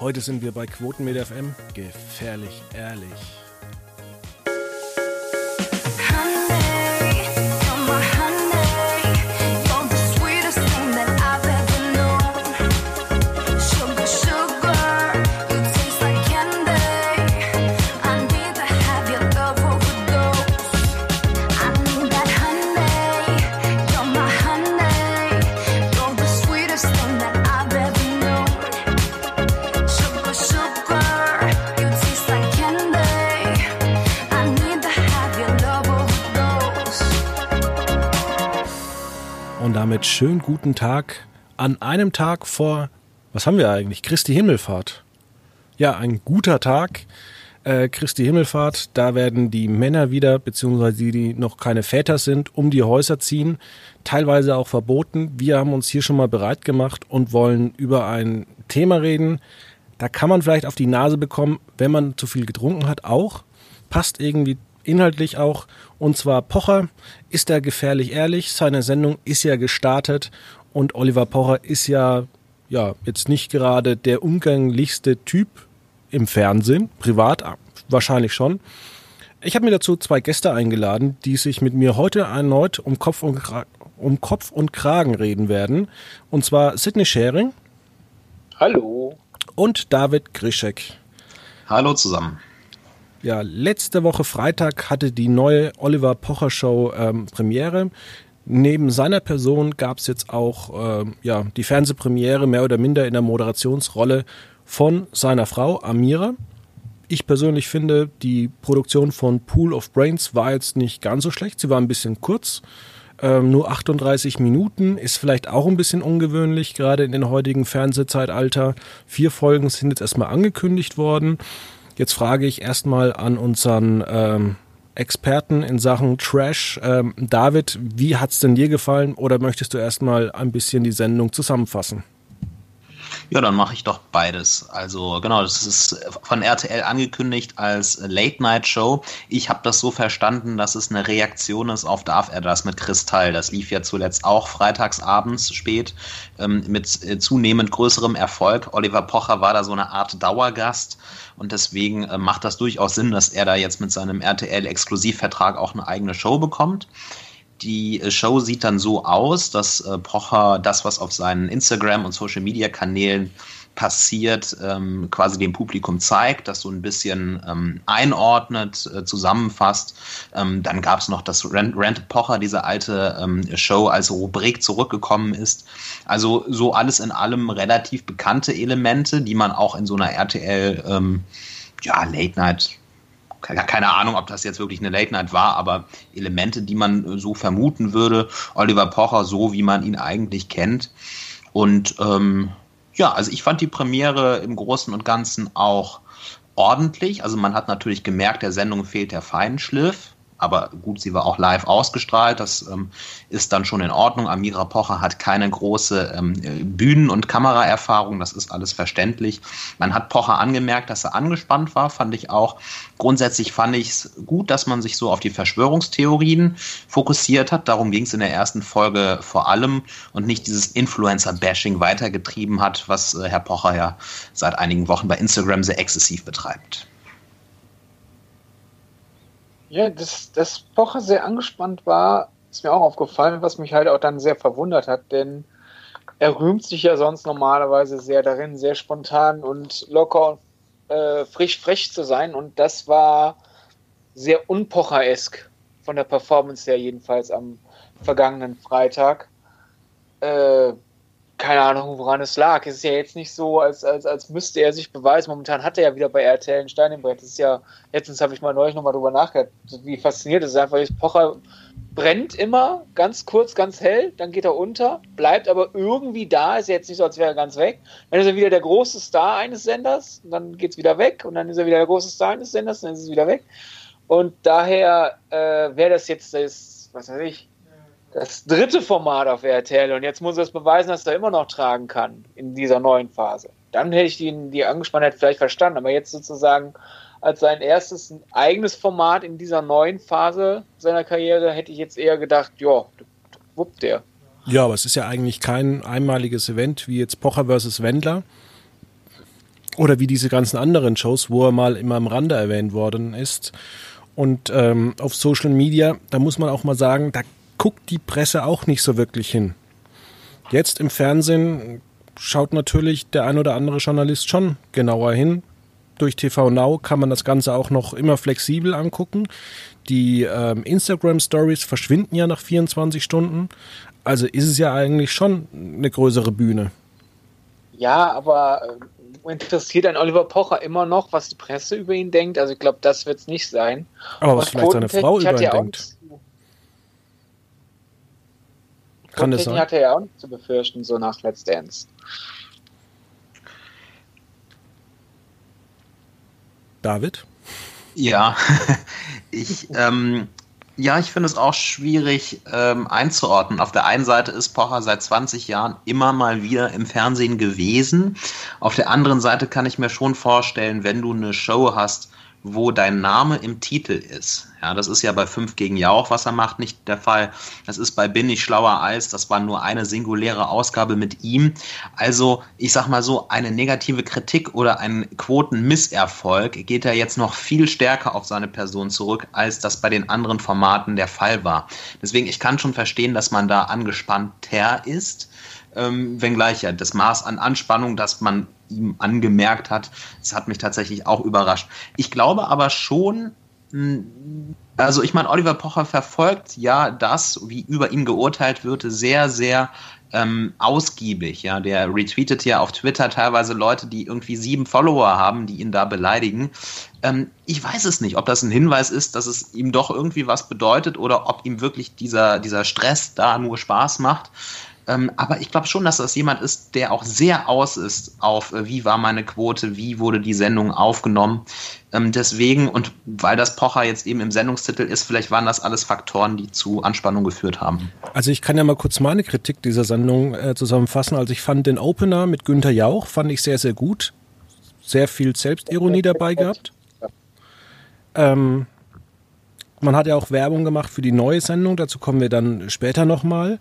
Heute sind wir bei Quotenmeter FM. Gefährlich ehrlich. Schönen guten Tag an einem Tag vor, was haben wir eigentlich? Christi Himmelfahrt. Ja, ein guter Tag. Äh, Christi Himmelfahrt, da werden die Männer wieder, beziehungsweise die, die noch keine Väter sind, um die Häuser ziehen, teilweise auch verboten. Wir haben uns hier schon mal bereit gemacht und wollen über ein Thema reden. Da kann man vielleicht auf die Nase bekommen, wenn man zu viel getrunken hat, auch. Passt irgendwie inhaltlich auch. Und zwar Pocher ist er gefährlich ehrlich. Seine Sendung ist ja gestartet und Oliver Pocher ist ja, ja, jetzt nicht gerade der umgänglichste Typ im Fernsehen, privat wahrscheinlich schon. Ich habe mir dazu zwei Gäste eingeladen, die sich mit mir heute erneut um Kopf und, um Kopf und Kragen reden werden. Und zwar Sidney Schering. Hallo. Und David Grischek. Hallo zusammen. Ja, letzte Woche Freitag hatte die neue Oliver Pocher Show ähm, Premiere. Neben seiner Person gab es jetzt auch ähm, ja, die Fernsehpremiere mehr oder minder in der Moderationsrolle von seiner Frau Amira. Ich persönlich finde, die Produktion von Pool of Brains war jetzt nicht ganz so schlecht. Sie war ein bisschen kurz. Ähm, nur 38 Minuten ist vielleicht auch ein bisschen ungewöhnlich, gerade in den heutigen Fernsehzeitalter. Vier Folgen sind jetzt erstmal angekündigt worden. Jetzt frage ich erstmal an unseren ähm, Experten in Sachen Trash. Ähm, David, wie hat's denn dir gefallen oder möchtest du erstmal ein bisschen die Sendung zusammenfassen? Ja, dann mache ich doch beides. Also genau, das ist von RTL angekündigt als Late-Night-Show. Ich habe das so verstanden, dass es eine Reaktion ist auf Darf er das mit Kristall. Das lief ja zuletzt auch freitagsabends spät ähm, mit äh, zunehmend größerem Erfolg. Oliver Pocher war da so eine Art Dauergast und deswegen äh, macht das durchaus Sinn, dass er da jetzt mit seinem RTL-Exklusivvertrag auch eine eigene Show bekommt. Die äh, Show sieht dann so aus, dass äh, Pocher das, was auf seinen Instagram- und Social-Media-Kanälen passiert, ähm, quasi dem Publikum zeigt, das so ein bisschen ähm, einordnet, äh, zusammenfasst. Ähm, dann gab es noch das Rent Pocher, diese alte ähm, Show als Rubrik zurückgekommen ist. Also so alles in allem relativ bekannte Elemente, die man auch in so einer RTL ähm, ja, Late Night keine Ahnung, ob das jetzt wirklich eine Late Night war, aber Elemente, die man äh, so vermuten würde. Oliver Pocher, so wie man ihn eigentlich kennt. Und ähm, ja, also ich fand die Premiere im Großen und Ganzen auch ordentlich. Also man hat natürlich gemerkt, der Sendung fehlt der Feinschliff aber gut, sie war auch live ausgestrahlt, das ähm, ist dann schon in Ordnung. Amira Pocher hat keine große ähm, Bühnen- und Kameraerfahrung, das ist alles verständlich. Man hat Pocher angemerkt, dass er angespannt war, fand ich auch. Grundsätzlich fand ich es gut, dass man sich so auf die Verschwörungstheorien fokussiert hat. Darum ging es in der ersten Folge vor allem und nicht dieses Influencer-Bashing weitergetrieben hat, was äh, Herr Pocher ja seit einigen Wochen bei Instagram sehr exzessiv betreibt. Ja, dass, dass Pocher sehr angespannt war, ist mir auch aufgefallen, was mich halt auch dann sehr verwundert hat, denn er rühmt sich ja sonst normalerweise sehr darin, sehr spontan und locker und äh, frisch frech zu sein und das war sehr unpocheresk von der Performance her jedenfalls am vergangenen Freitag. Äh, keine Ahnung, woran es lag. Es ist ja jetzt nicht so, als, als, als müsste er sich beweisen. Momentan hat er ja wieder bei RTL einen Stein im Brett. Das ist ja, letztens habe ich mal neulich nochmal drüber nachgedacht, wie fasziniert es ist. Einfach, Pocher brennt immer, ganz kurz, ganz hell, dann geht er unter, bleibt aber irgendwie da, ist ja jetzt nicht so, als wäre er ganz weg. Dann ist er wieder der große Star eines Senders, dann geht es wieder weg, und dann ist er wieder der große Star eines Senders, dann ist es wieder weg. Und daher äh, wäre das jetzt das, was weiß ich, das dritte Format auf RTL und jetzt muss er es beweisen, dass er immer noch tragen kann in dieser neuen Phase. Dann hätte ich die, die Angespanntheit vielleicht verstanden, aber jetzt sozusagen als sein erstes eigenes Format in dieser neuen Phase seiner Karriere hätte ich jetzt eher gedacht, ja, wuppt der. Ja, aber es ist ja eigentlich kein einmaliges Event wie jetzt Pocher versus Wendler. Oder wie diese ganzen anderen Shows, wo er mal immer am Rande erwähnt worden ist. Und ähm, auf Social Media, da muss man auch mal sagen, da guckt die Presse auch nicht so wirklich hin. Jetzt im Fernsehen schaut natürlich der ein oder andere Journalist schon genauer hin. Durch TV Now kann man das Ganze auch noch immer flexibel angucken. Die ähm, Instagram Stories verschwinden ja nach 24 Stunden. Also ist es ja eigentlich schon eine größere Bühne. Ja, aber äh, interessiert ein Oliver Pocher immer noch, was die Presse über ihn denkt? Also ich glaube, das wird es nicht sein. Aber was vielleicht seine Frau über ihn denkt. Kann das sein? hat er ja auch nicht zu befürchten, so nach Let's Dance. David? Ja, ich, ähm, ja, ich finde es auch schwierig ähm, einzuordnen. Auf der einen Seite ist Pocher seit 20 Jahren immer mal wieder im Fernsehen gewesen. Auf der anderen Seite kann ich mir schon vorstellen, wenn du eine Show hast, wo dein Name im Titel ist. Ja, das ist ja bei 5 gegen Jauch, was er macht, nicht der Fall. Das ist bei Bin ich schlauer als, das war nur eine singuläre Ausgabe mit ihm. Also, ich sag mal so, eine negative Kritik oder ein Quotenmisserfolg geht er jetzt noch viel stärker auf seine Person zurück, als das bei den anderen Formaten der Fall war. Deswegen, ich kann schon verstehen, dass man da angespannter ist ähm, wenngleich ja das Maß an Anspannung, das man ihm angemerkt hat, das hat mich tatsächlich auch überrascht. Ich glaube aber schon, hm, also ich meine, Oliver Pocher verfolgt ja das, wie über ihn geurteilt wird, sehr, sehr ähm, ausgiebig. Ja, der retweetet ja auf Twitter teilweise Leute, die irgendwie sieben Follower haben, die ihn da beleidigen. Ähm, ich weiß es nicht, ob das ein Hinweis ist, dass es ihm doch irgendwie was bedeutet oder ob ihm wirklich dieser, dieser Stress da nur Spaß macht. Ähm, aber ich glaube schon, dass das jemand ist, der auch sehr aus ist auf, äh, wie war meine Quote, wie wurde die Sendung aufgenommen. Ähm, deswegen, und weil das Pocher jetzt eben im Sendungstitel ist, vielleicht waren das alles Faktoren, die zu Anspannung geführt haben. Also ich kann ja mal kurz meine Kritik dieser Sendung äh, zusammenfassen. Also ich fand den Opener mit Günther Jauch, fand ich sehr, sehr gut. Sehr viel Selbstironie dabei gehabt. Ähm, man hat ja auch Werbung gemacht für die neue Sendung, dazu kommen wir dann später nochmal. mal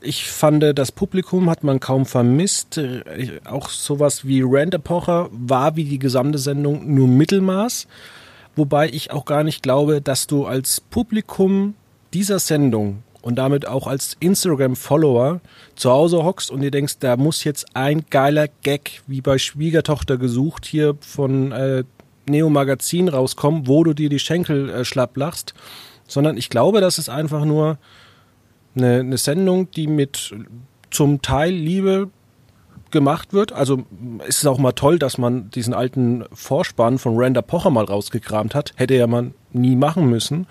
ich fand, das Publikum hat man kaum vermisst. Auch sowas wie Rand Epocher war wie die gesamte Sendung nur Mittelmaß. Wobei ich auch gar nicht glaube, dass du als Publikum dieser Sendung und damit auch als Instagram-Follower zu Hause hockst und dir denkst, da muss jetzt ein geiler Gag wie bei Schwiegertochter gesucht hier von äh, Neo Magazin rauskommen, wo du dir die Schenkel äh, schlapp lachst, sondern ich glaube, das ist einfach nur eine, eine Sendung, die mit zum Teil Liebe gemacht wird. Also ist es auch mal toll, dass man diesen alten Vorspann von Randa Pocher mal rausgekramt hat. Hätte ja man nie machen müssen.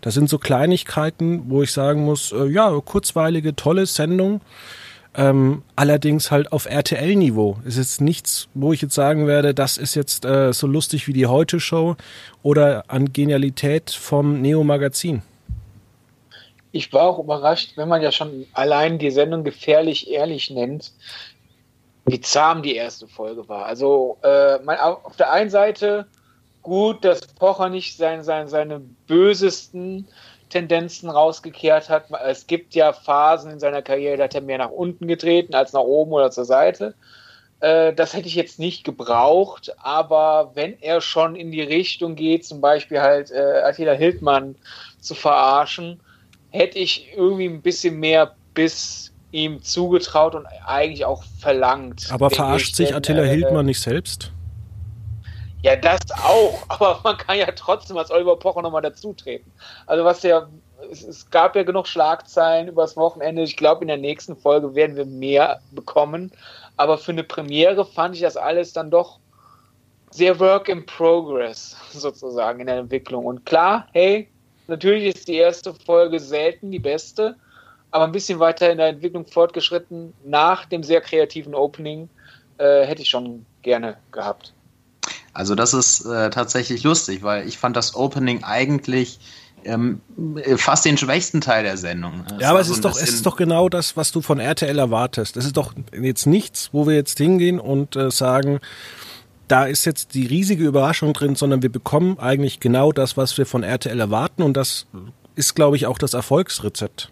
Das sind so Kleinigkeiten, wo ich sagen muss, äh, ja, kurzweilige, tolle Sendung. Ähm, allerdings halt auf RTL-Niveau. Ist jetzt nichts, wo ich jetzt sagen werde, das ist jetzt äh, so lustig wie die Heute-Show oder an Genialität vom Neo-Magazin ich war auch überrascht, wenn man ja schon allein die Sendung gefährlich ehrlich nennt, wie zahm die erste Folge war. Also äh, man, auf der einen Seite gut, dass Pocher nicht sein, sein, seine bösesten Tendenzen rausgekehrt hat. Es gibt ja Phasen in seiner Karriere, da hat er mehr nach unten getreten als nach oben oder zur Seite. Äh, das hätte ich jetzt nicht gebraucht, aber wenn er schon in die Richtung geht, zum Beispiel halt äh, Attila Hildmann zu verarschen, hätte ich irgendwie ein bisschen mehr bis ihm zugetraut und eigentlich auch verlangt. Aber verarscht sich denn, Attila äh, Hildmann nicht selbst? Ja, das auch, aber man kann ja trotzdem als Oliver Pocher nochmal dazutreten. Also was ja, es, es, gab ja genug Schlagzeilen übers Wochenende. Ich glaube, in der nächsten Folge werden wir mehr bekommen. Aber für eine Premiere fand ich das alles dann doch sehr Work in Progress, sozusagen, in der Entwicklung. Und klar, hey, Natürlich ist die erste Folge selten die beste, aber ein bisschen weiter in der Entwicklung fortgeschritten, nach dem sehr kreativen Opening, äh, hätte ich schon gerne gehabt. Also das ist äh, tatsächlich lustig, weil ich fand das Opening eigentlich ähm, fast den schwächsten Teil der Sendung. Das ja, aber es ist, doch, es ist doch genau das, was du von RTL erwartest. Es ist doch jetzt nichts, wo wir jetzt hingehen und äh, sagen, da ist jetzt die riesige Überraschung drin, sondern wir bekommen eigentlich genau das, was wir von RTL erwarten und das ist, glaube ich, auch das Erfolgsrezept.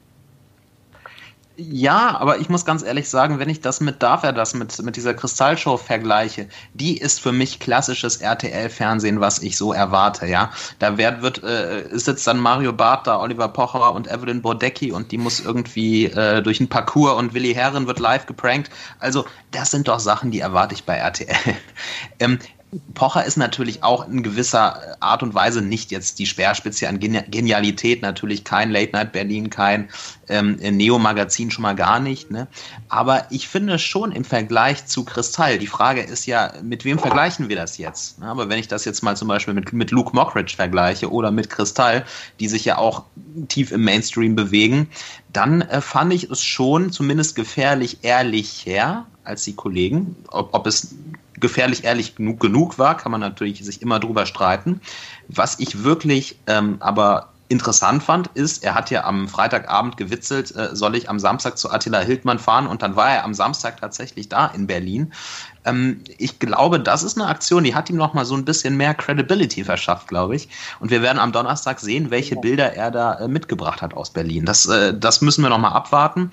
Ja, aber ich muss ganz ehrlich sagen, wenn ich das mit Darf er das mit, mit dieser Kristallshow vergleiche, die ist für mich klassisches RTL-Fernsehen, was ich so erwarte, ja. Da wird, wird äh, sitzt dann Mario Barth da, Oliver Pocher und Evelyn Bordecki und die muss irgendwie äh, durch einen Parcours und Willi Herren wird live geprankt. Also, das sind doch Sachen, die erwarte ich bei RTL. ähm, Pocher ist natürlich auch in gewisser Art und Weise nicht jetzt die Speerspitze an Genialität, natürlich kein Late Night Berlin, kein ähm, Neo-Magazin schon mal gar nicht. Ne? Aber ich finde schon im Vergleich zu Kristall, die Frage ist ja, mit wem vergleichen wir das jetzt? Ne? Aber wenn ich das jetzt mal zum Beispiel mit, mit Luke Mockridge vergleiche oder mit Kristall, die sich ja auch tief im Mainstream bewegen, dann äh, fand ich es schon zumindest gefährlich ehrlich her als die Kollegen. Ob, ob es gefährlich ehrlich genug, genug war, kann man natürlich sich immer drüber streiten. Was ich wirklich ähm, aber interessant fand, ist, er hat ja am Freitagabend gewitzelt, äh, soll ich am Samstag zu Attila Hildmann fahren und dann war er am Samstag tatsächlich da in Berlin. Ähm, ich glaube, das ist eine Aktion, die hat ihm noch mal so ein bisschen mehr Credibility verschafft, glaube ich. Und wir werden am Donnerstag sehen, welche Bilder er da äh, mitgebracht hat aus Berlin. Das, äh, das müssen wir noch mal abwarten.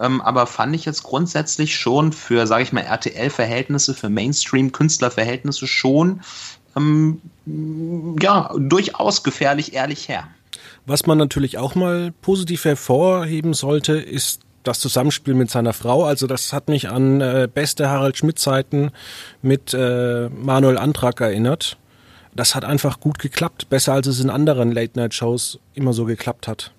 Ähm, aber fand ich jetzt grundsätzlich schon für, sage ich mal, RTL-Verhältnisse, für Mainstream-Künstler-Verhältnisse schon ähm, ja, durchaus gefährlich ehrlich her. Was man natürlich auch mal positiv hervorheben sollte, ist das Zusammenspiel mit seiner Frau. Also das hat mich an äh, beste Harald Schmidt-Zeiten mit äh, Manuel Antrag erinnert. Das hat einfach gut geklappt, besser als es in anderen Late-Night-Shows immer so geklappt hat.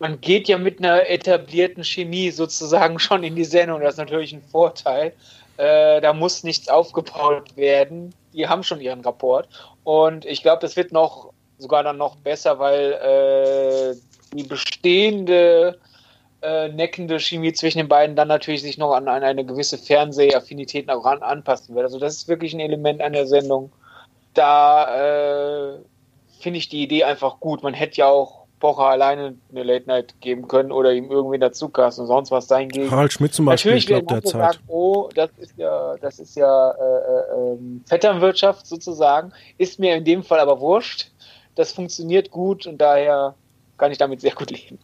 Man geht ja mit einer etablierten Chemie sozusagen schon in die Sendung. Das ist natürlich ein Vorteil. Äh, da muss nichts aufgebaut werden. Die haben schon ihren Rapport. Und ich glaube, das wird noch sogar dann noch besser, weil äh, die bestehende äh, neckende Chemie zwischen den beiden dann natürlich sich noch an, an eine gewisse Fernsehaffinität noch ran anpassen wird. Also das ist wirklich ein Element an der Sendung. Da äh, finde ich die Idee einfach gut. Man hätte ja auch Pocher alleine eine Late Night geben können oder ihm irgendwie dazu casten und sonst was dahingegen. Harald Schmidt zum Beispiel, Natürlich ich glaube derzeit. Sagt, oh, das ist ja, das ist ja äh, äh, ähm, Vetternwirtschaft sozusagen. Ist mir in dem Fall aber wurscht das funktioniert gut und daher kann ich damit sehr gut leben.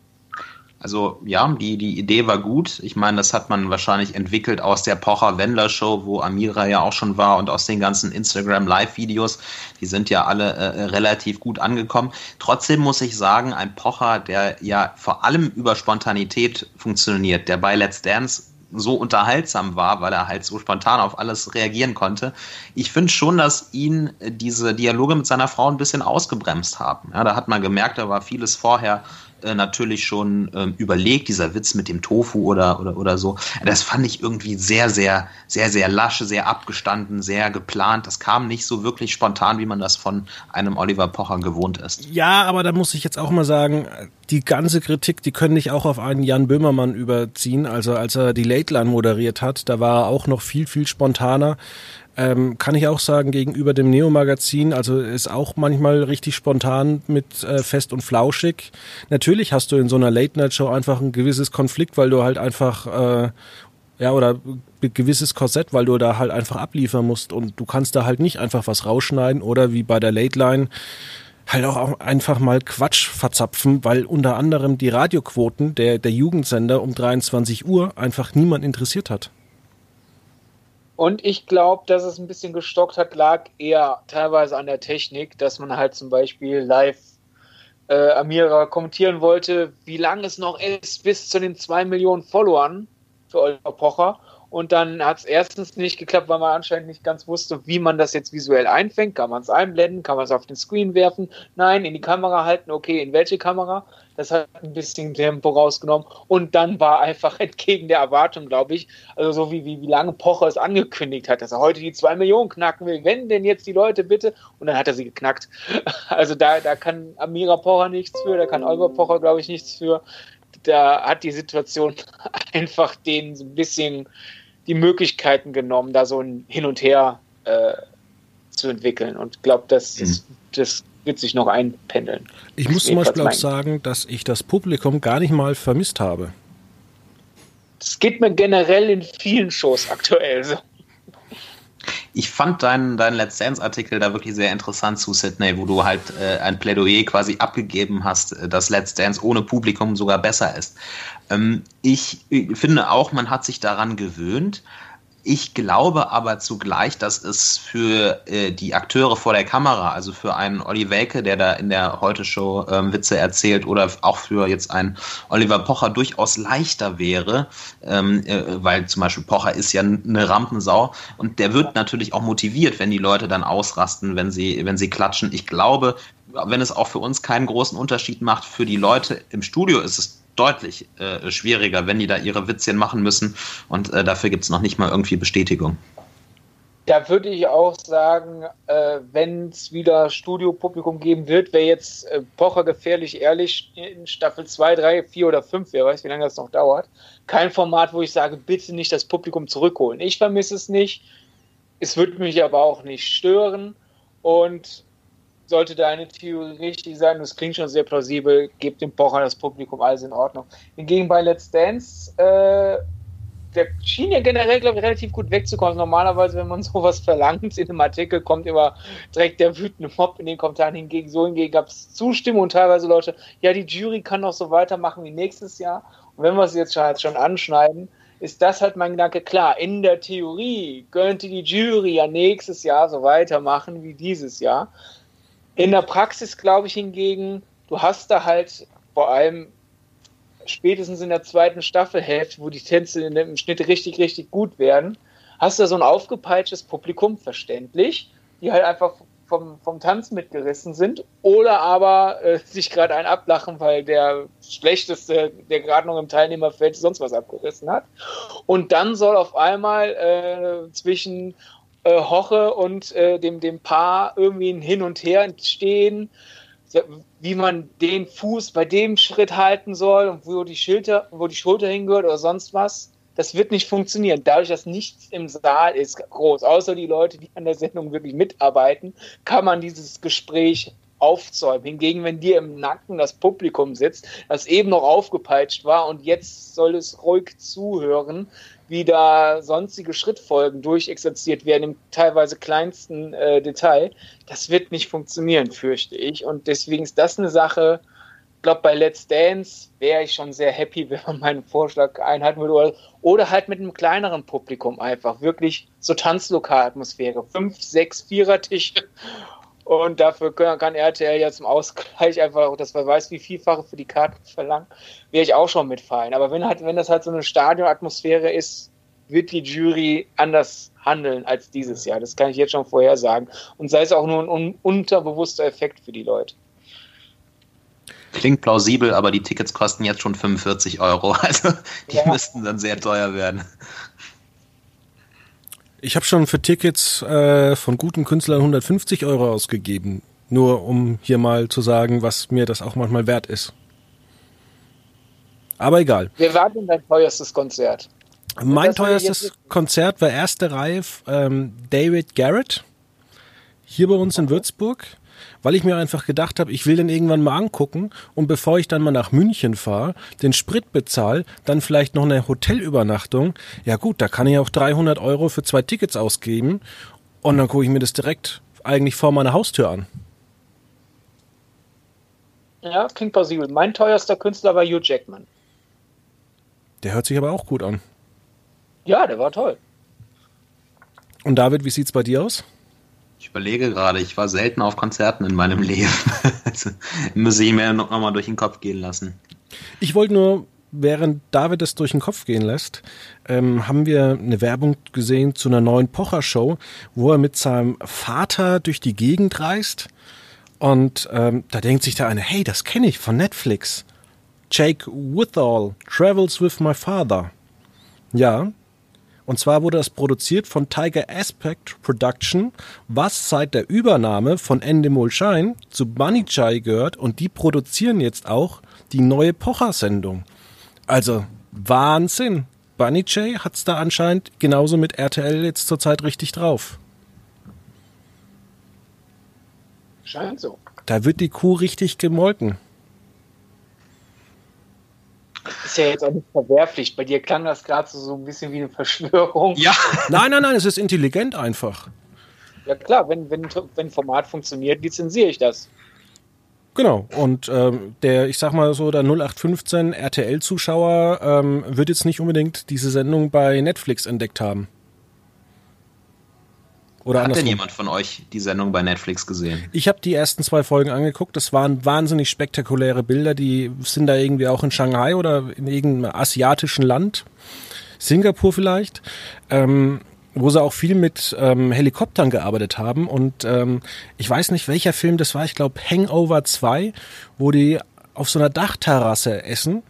Also ja, die, die Idee war gut. Ich meine, das hat man wahrscheinlich entwickelt aus der Pocher-Wendler-Show, wo Amira ja auch schon war und aus den ganzen Instagram-Live-Videos. Die sind ja alle äh, relativ gut angekommen. Trotzdem muss ich sagen, ein Pocher, der ja vor allem über Spontanität funktioniert, der bei Let's Dance so unterhaltsam war, weil er halt so spontan auf alles reagieren konnte. Ich finde schon, dass ihn diese Dialoge mit seiner Frau ein bisschen ausgebremst haben. Ja, da hat man gemerkt, da war vieles vorher äh, natürlich schon ähm, überlegt, dieser Witz mit dem Tofu oder, oder, oder so. Das fand ich irgendwie sehr, sehr, sehr, sehr lasche, sehr abgestanden, sehr geplant. Das kam nicht so wirklich spontan, wie man das von einem Oliver Pocher gewohnt ist. Ja, aber da muss ich jetzt auch mal sagen, die ganze Kritik, die können nicht auch auf einen Jan Böhmermann überziehen. Also als er die Late Line moderiert hat, da war er auch noch viel, viel spontaner. Ähm, kann ich auch sagen, gegenüber dem Neo-Magazin, also ist auch manchmal richtig spontan mit äh, fest und flauschig. Natürlich hast du in so einer Late-Night-Show einfach ein gewisses Konflikt, weil du halt einfach, äh, ja, oder gewisses Korsett, weil du da halt einfach abliefern musst und du kannst da halt nicht einfach was rausschneiden oder wie bei der Late-Line halt auch einfach mal Quatsch verzapfen, weil unter anderem die Radioquoten der, der Jugendsender um 23 Uhr einfach niemand interessiert hat. Und ich glaube, dass es ein bisschen gestockt hat, lag eher teilweise an der Technik, dass man halt zum Beispiel live äh, Amira kommentieren wollte, wie lange es noch ist bis zu den zwei Millionen Followern für Oliver Pocher. Und dann hat es erstens nicht geklappt, weil man anscheinend nicht ganz wusste, wie man das jetzt visuell einfängt. Kann man es einblenden? Kann man es auf den Screen werfen? Nein, in die Kamera halten. Okay, in welche Kamera? Das hat ein bisschen Tempo rausgenommen. Und dann war einfach entgegen der Erwartung, glaube ich, also so wie, wie, wie lange Pocher es angekündigt hat, dass er heute die zwei Millionen knacken will. Wenn denn jetzt die Leute bitte? Und dann hat er sie geknackt. Also da, da kann Amira Pocher nichts für, da kann Oliver Pocher, glaube ich, nichts für. Da hat die Situation einfach denen so ein bisschen die Möglichkeiten genommen, da so ein Hin und Her äh, zu entwickeln. Und glaube, das, mhm. das wird sich noch einpendeln. Ich muss zum Beispiel auch sagen, dass ich das Publikum gar nicht mal vermisst habe. Das geht mir generell in vielen Shows aktuell so. Ich fand deinen, deinen Let's Dance-Artikel da wirklich sehr interessant zu Sydney, wo du halt äh, ein Plädoyer quasi abgegeben hast, äh, dass Let's Dance ohne Publikum sogar besser ist. Ähm, ich, ich finde auch, man hat sich daran gewöhnt. Ich glaube aber zugleich, dass es für äh, die Akteure vor der Kamera, also für einen Olli Welke, der da in der Heute-Show ähm, Witze erzählt, oder auch für jetzt einen Oliver Pocher durchaus leichter wäre, ähm, äh, weil zum Beispiel Pocher ist ja eine Rampensau und der wird natürlich auch motiviert, wenn die Leute dann ausrasten, wenn sie, wenn sie klatschen. Ich glaube, wenn es auch für uns keinen großen Unterschied macht, für die Leute im Studio ist es deutlich äh, schwieriger, wenn die da ihre Witzchen machen müssen. Und äh, dafür gibt es noch nicht mal irgendwie Bestätigung. Da würde ich auch sagen, äh, wenn es wieder Studiopublikum geben wird, wäre jetzt äh, Pocher gefährlich ehrlich in Staffel 2, 3, 4 oder 5, wer weiß, wie lange das noch dauert. Kein Format, wo ich sage, bitte nicht das Publikum zurückholen. Ich vermisse es nicht. Es würde mich aber auch nicht stören. Und sollte deine Theorie richtig sein, das klingt schon sehr plausibel, gebt dem Pocher das Publikum, alles in Ordnung. Hingegen bei Let's Dance, äh, der schien ja generell, glaube ich, relativ gut wegzukommen. Normalerweise, wenn man sowas verlangt in einem Artikel, kommt immer direkt der wütende Mob in den Kommentaren hingegen. So hingegen gab es Zustimmung und teilweise Leute, ja, die Jury kann doch so weitermachen wie nächstes Jahr. Und wenn wir es jetzt schon, schon anschneiden, ist das halt mein Gedanke. Klar, in der Theorie könnte die Jury ja nächstes Jahr so weitermachen wie dieses Jahr. In der Praxis glaube ich hingegen, du hast da halt vor allem spätestens in der zweiten Staffelhälfte, wo die Tänze im Schnitt richtig, richtig gut werden, hast du so ein aufgepeitschtes Publikum, verständlich, die halt einfach vom, vom Tanz mitgerissen sind oder aber äh, sich gerade einen ablachen, weil der schlechteste, der gerade noch im Teilnehmerfeld sonst was abgerissen hat. Und dann soll auf einmal äh, zwischen äh, Hoche und äh, dem, dem Paar irgendwie ein Hin und Her entstehen, wie man den Fuß bei dem Schritt halten soll und wo die, Schulter, wo die Schulter hingehört oder sonst was. Das wird nicht funktionieren. Dadurch, dass nichts im Saal ist groß, außer die Leute, die an der Sendung wirklich mitarbeiten, kann man dieses Gespräch aufzäumen. Hingegen, wenn dir im Nacken das Publikum sitzt, das eben noch aufgepeitscht war und jetzt soll es ruhig zuhören, wie da sonstige Schrittfolgen durchexerziert werden im teilweise kleinsten äh, Detail, das wird nicht funktionieren, fürchte ich. Und deswegen ist das eine Sache, ich glaube, bei Let's Dance wäre ich schon sehr happy, wenn man meinen Vorschlag einhalten würde. Oder halt mit einem kleineren Publikum einfach. Wirklich so Tanzlokalatmosphäre. Fünf, sechs Vierertische und dafür kann RTL ja zum Ausgleich einfach, dass man weiß, wie vielfache für die Karten verlangen, wäre ich auch schon mitfallen. Aber wenn halt, wenn das halt so eine Stadionatmosphäre ist, wird die Jury anders handeln als dieses Jahr. Das kann ich jetzt schon vorhersagen. Und sei es auch nur ein un unterbewusster Effekt für die Leute. Klingt plausibel, aber die Tickets kosten jetzt schon 45 Euro. Also die ja. müssten dann sehr teuer werden. Ich habe schon für Tickets äh, von guten Künstlern 150 Euro ausgegeben. Nur um hier mal zu sagen, was mir das auch manchmal wert ist. Aber egal. Wer war denn dein teuerstes Konzert? Mein teuerstes Konzert war erste Reihe ähm, David Garrett. Hier bei uns in Würzburg weil ich mir einfach gedacht habe, ich will den irgendwann mal angucken und bevor ich dann mal nach München fahre, den Sprit bezahle, dann vielleicht noch eine Hotelübernachtung, ja gut, da kann ich auch 300 Euro für zwei Tickets ausgeben und dann gucke ich mir das direkt eigentlich vor meiner Haustür an. Ja, klingt plausibel. Mein teuerster Künstler war Hugh Jackman. Der hört sich aber auch gut an. Ja, der war toll. Und David, wie sieht's bei dir aus? Ich überlege gerade, ich war selten auf Konzerten in meinem Leben. also, muss ich mir noch mal durch den Kopf gehen lassen. Ich wollte nur, während David es durch den Kopf gehen lässt, ähm, haben wir eine Werbung gesehen zu einer neuen Pocher-Show, wo er mit seinem Vater durch die Gegend reist. Und ähm, da denkt sich der eine, hey, das kenne ich von Netflix. Jake Withall travels with my father. Ja, und zwar wurde das produziert von Tiger Aspect Production, was seit der Übernahme von Endemol Shine zu Bunny Chai gehört und die produzieren jetzt auch die neue Pocher-Sendung. Also Wahnsinn. Bunny Jay hat's da anscheinend genauso mit RTL jetzt zurzeit richtig drauf. Scheint so. Da wird die Kuh richtig gemolken. Ist ja jetzt auch nicht verwerflich. Bei dir klang das gerade so, so ein bisschen wie eine Verschwörung. Ja. nein, nein, nein, es ist intelligent einfach. Ja klar, wenn, wenn, wenn Format funktioniert, lizenziere ich das. Genau. Und ähm, der, ich sag mal so, der 0815 RTL-Zuschauer ähm, wird jetzt nicht unbedingt diese Sendung bei Netflix entdeckt haben. Oder Hat denn jemand von euch die Sendung bei Netflix gesehen? Ich habe die ersten zwei Folgen angeguckt. Das waren wahnsinnig spektakuläre Bilder. Die sind da irgendwie auch in Shanghai oder in irgendeinem asiatischen Land. Singapur vielleicht. Ähm, wo sie auch viel mit ähm, Helikoptern gearbeitet haben. Und ähm, ich weiß nicht, welcher Film das war. Ich glaube Hangover 2, wo die auf so einer Dachterrasse essen.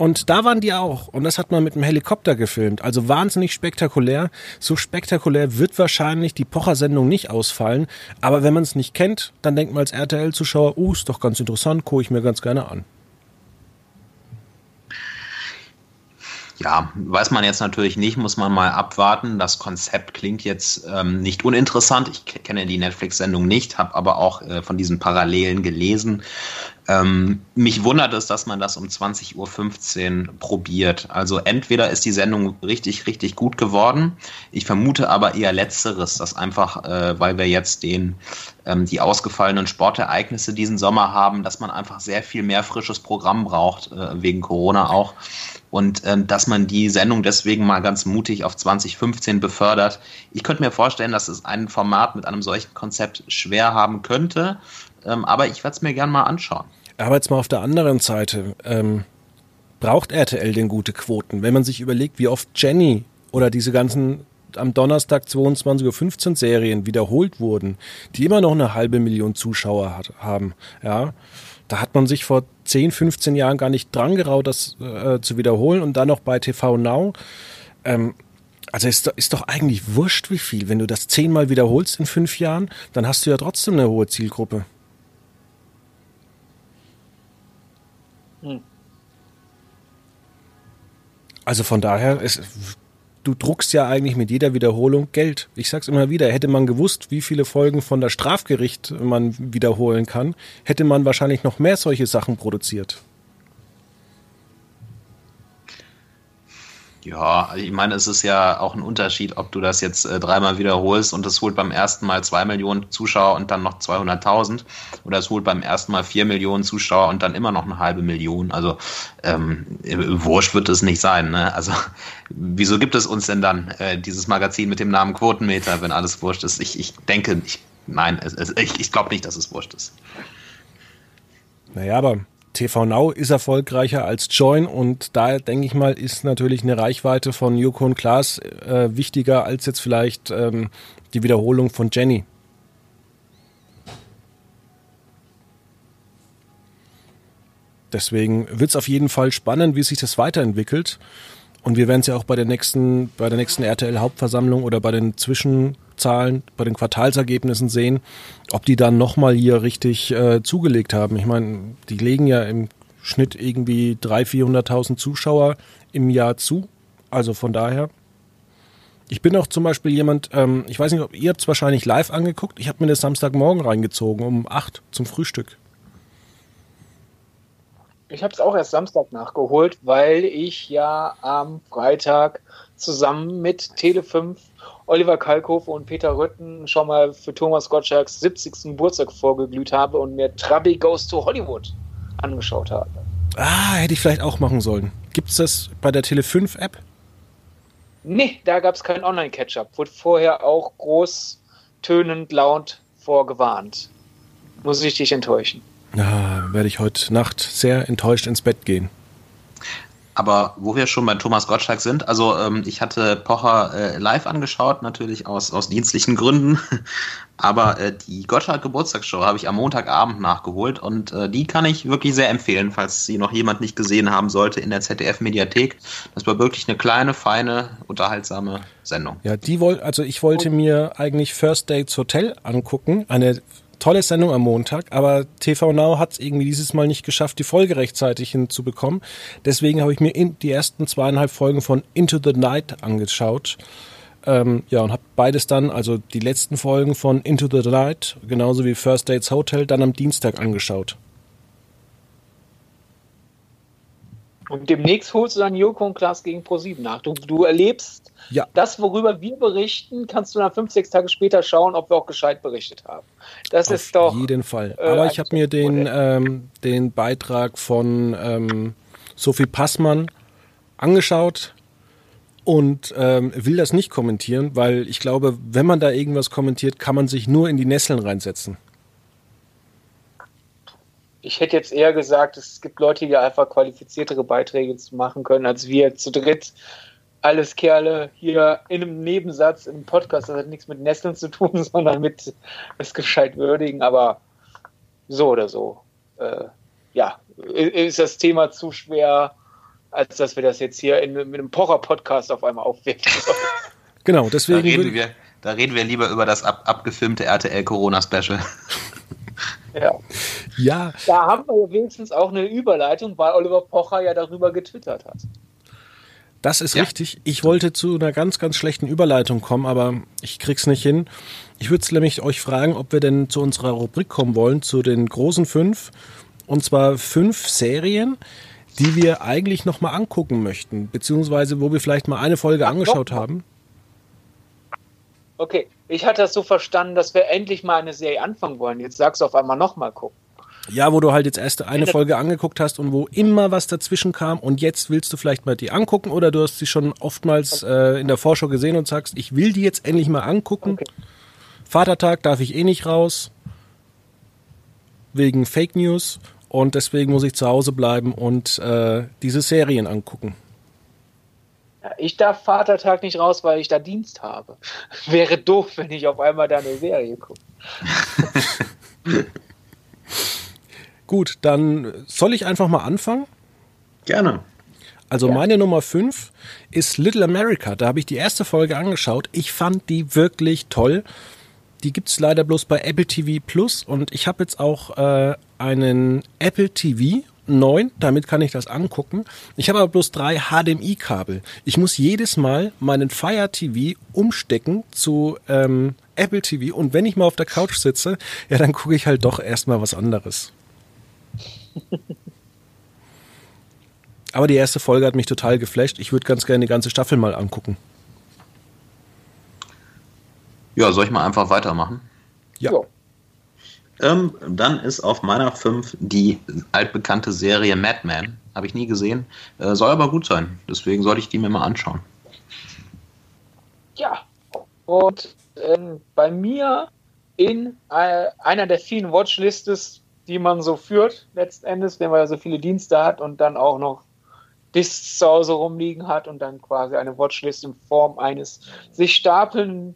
Und da waren die auch. Und das hat man mit einem Helikopter gefilmt. Also wahnsinnig spektakulär. So spektakulär wird wahrscheinlich die Pocher-Sendung nicht ausfallen. Aber wenn man es nicht kennt, dann denkt man als RTL-Zuschauer, uh, ist doch ganz interessant, gucke ich mir ganz gerne an. Ja, weiß man jetzt natürlich nicht, muss man mal abwarten. Das Konzept klingt jetzt ähm, nicht uninteressant. Ich kenne die Netflix-Sendung nicht, habe aber auch äh, von diesen Parallelen gelesen. Ähm, mich wundert es, dass man das um 20.15 Uhr probiert. Also entweder ist die Sendung richtig, richtig gut geworden. Ich vermute aber eher letzteres, dass einfach, äh, weil wir jetzt den, ähm, die ausgefallenen Sportereignisse diesen Sommer haben, dass man einfach sehr viel mehr frisches Programm braucht, äh, wegen Corona auch und ähm, dass man die Sendung deswegen mal ganz mutig auf 2015 befördert. Ich könnte mir vorstellen, dass es ein Format mit einem solchen Konzept schwer haben könnte, ähm, aber ich werde es mir gern mal anschauen. Aber jetzt mal auf der anderen Seite. Ähm, braucht RTL denn gute Quoten? Wenn man sich überlegt, wie oft Jenny oder diese ganzen am Donnerstag 22.15 Uhr Serien wiederholt wurden, die immer noch eine halbe Million Zuschauer hat, haben, ja, da hat man sich vor 10, 15 Jahren gar nicht dran geraut, das äh, zu wiederholen und dann noch bei TV Now. Ähm, also ist, ist doch eigentlich wurscht, wie viel. Wenn du das zehnmal wiederholst in fünf Jahren, dann hast du ja trotzdem eine hohe Zielgruppe. Hm. Also von daher, es, du druckst ja eigentlich mit jeder Wiederholung Geld. Ich sag's immer wieder, hätte man gewusst, wie viele Folgen von der Strafgericht man wiederholen kann, hätte man wahrscheinlich noch mehr solche Sachen produziert. Ja, also ich meine, es ist ja auch ein Unterschied, ob du das jetzt äh, dreimal wiederholst und es holt beim ersten Mal zwei Millionen Zuschauer und dann noch 200.000 oder es holt beim ersten Mal vier Millionen Zuschauer und dann immer noch eine halbe Million. Also ähm, wurscht wird es nicht sein. Ne? Also wieso gibt es uns denn dann äh, dieses Magazin mit dem Namen Quotenmeter, wenn alles wurscht ist? Ich, ich denke, ich, nein, es, es, ich, ich glaube nicht, dass es wurscht ist. Naja, aber TV Now ist erfolgreicher als Join und da denke ich mal, ist natürlich eine Reichweite von Joko und Klaas äh, wichtiger als jetzt vielleicht ähm, die Wiederholung von Jenny. Deswegen wird es auf jeden Fall spannend, wie sich das weiterentwickelt. Und wir werden es ja auch bei der nächsten, bei der nächsten RTL-Hauptversammlung oder bei den Zwischenzahlen, bei den Quartalsergebnissen sehen, ob die dann nochmal hier richtig äh, zugelegt haben. Ich meine, die legen ja im Schnitt irgendwie 300.000, 400.000 Zuschauer im Jahr zu. Also von daher. Ich bin auch zum Beispiel jemand, ähm, ich weiß nicht, ob ihr es wahrscheinlich live angeguckt. Ich habe mir das Samstagmorgen reingezogen um acht zum Frühstück. Ich habe es auch erst Samstag nachgeholt, weil ich ja am Freitag zusammen mit Tele5, Oliver Kalkofe und Peter Rütten schon mal für Thomas Gottschalks 70. Geburtstag vorgeglüht habe und mir Trabi Goes to Hollywood angeschaut habe. Ah, hätte ich vielleicht auch machen sollen. Gibt es das bei der Tele5-App? Nee, da gab es keinen Online-Catch-up. Wurde vorher auch groß tönend laut vorgewarnt. Muss ich dich enttäuschen. Na, werde ich heute Nacht sehr enttäuscht ins Bett gehen. Aber wo wir schon bei Thomas Gottschalk sind, also ähm, ich hatte Pocher äh, live angeschaut, natürlich aus, aus dienstlichen Gründen. Aber äh, die Gottschalk Geburtstagsshow habe ich am Montagabend nachgeholt und äh, die kann ich wirklich sehr empfehlen, falls sie noch jemand nicht gesehen haben sollte in der ZDF-Mediathek. Das war wirklich eine kleine, feine, unterhaltsame Sendung. Ja, die wollte, also ich wollte mir eigentlich First Dates Hotel angucken, eine tolle Sendung am Montag, aber TV Now hat es irgendwie dieses Mal nicht geschafft, die Folge rechtzeitig hinzubekommen. Deswegen habe ich mir die ersten zweieinhalb Folgen von Into the Night angeschaut. Ähm, ja, und habe beides dann, also die letzten Folgen von Into the Night, genauso wie First Dates Hotel, dann am Dienstag angeschaut. Und demnächst holst du dann Joko und Klaas gegen Pro7 nach. Du, du erlebst ja. das, worüber wir berichten, kannst du dann fünf, sechs Tage später schauen, ob wir auch gescheit berichtet haben. Das Auf ist doch. Auf jeden Fall. Äh, Aber ich habe mir den, ähm, den Beitrag von ähm, Sophie Passmann angeschaut und ähm, will das nicht kommentieren, weil ich glaube, wenn man da irgendwas kommentiert, kann man sich nur in die Nesseln reinsetzen ich hätte jetzt eher gesagt, es gibt Leute, die einfach qualifiziertere Beiträge machen können, als wir zu dritt. Alles Kerle hier in einem Nebensatz in einem Podcast. Das hat nichts mit Nesseln zu tun, sondern mit es gescheit würdigen. Aber so oder so, äh, ja, ist das Thema zu schwer, als dass wir das jetzt hier in, mit einem Pocher-Podcast auf einmal aufwerfen sollen. Genau, deswegen. Da reden, wir, da reden wir lieber über das ab, abgefilmte RTL Corona-Special. Ja. ja. Da haben wir wenigstens auch eine Überleitung, weil Oliver Pocher ja darüber getwittert hat. Das ist ja. richtig. Ich wollte zu einer ganz, ganz schlechten Überleitung kommen, aber ich krieg's nicht hin. Ich würde nämlich euch fragen, ob wir denn zu unserer Rubrik kommen wollen, zu den großen fünf. Und zwar fünf Serien, die wir eigentlich nochmal angucken möchten, beziehungsweise wo wir vielleicht mal eine Folge Ach, angeschaut haben. Okay, ich hatte das so verstanden, dass wir endlich mal eine Serie anfangen wollen. Jetzt sagst du auf einmal nochmal gucken. Ja, wo du halt jetzt erst eine Folge angeguckt hast und wo immer was dazwischen kam und jetzt willst du vielleicht mal die angucken oder du hast sie schon oftmals äh, in der Vorschau gesehen und sagst, ich will die jetzt endlich mal angucken. Okay. Vatertag darf ich eh nicht raus wegen Fake News und deswegen muss ich zu Hause bleiben und äh, diese Serien angucken. Ich darf Vatertag nicht raus, weil ich da Dienst habe. Wäre doof, wenn ich auf einmal da eine Serie gucke. Gut, dann soll ich einfach mal anfangen? Gerne. Also ja. meine Nummer 5 ist Little America. Da habe ich die erste Folge angeschaut. Ich fand die wirklich toll. Die gibt es leider bloß bei Apple TV Plus und ich habe jetzt auch äh, einen Apple TV 9, damit kann ich das angucken. Ich habe aber bloß drei HDMI-Kabel. Ich muss jedes Mal meinen Fire TV umstecken zu ähm, Apple TV und wenn ich mal auf der Couch sitze, ja, dann gucke ich halt doch erstmal was anderes. aber die erste Folge hat mich total geflasht. Ich würde ganz gerne die ganze Staffel mal angucken. Ja, soll ich mal einfach weitermachen? Ja. ja. Ähm, dann ist auf meiner 5 die altbekannte Serie Mad Men. Habe ich nie gesehen. Äh, soll aber gut sein. Deswegen sollte ich die mir mal anschauen. Ja. Und ähm, bei mir in äh, einer der vielen Watchlistes, die man so führt, letzten Endes, wenn man ja so viele Dienste hat und dann auch noch Discs zu Hause rumliegen hat und dann quasi eine Watchlist in Form eines sich stapelnden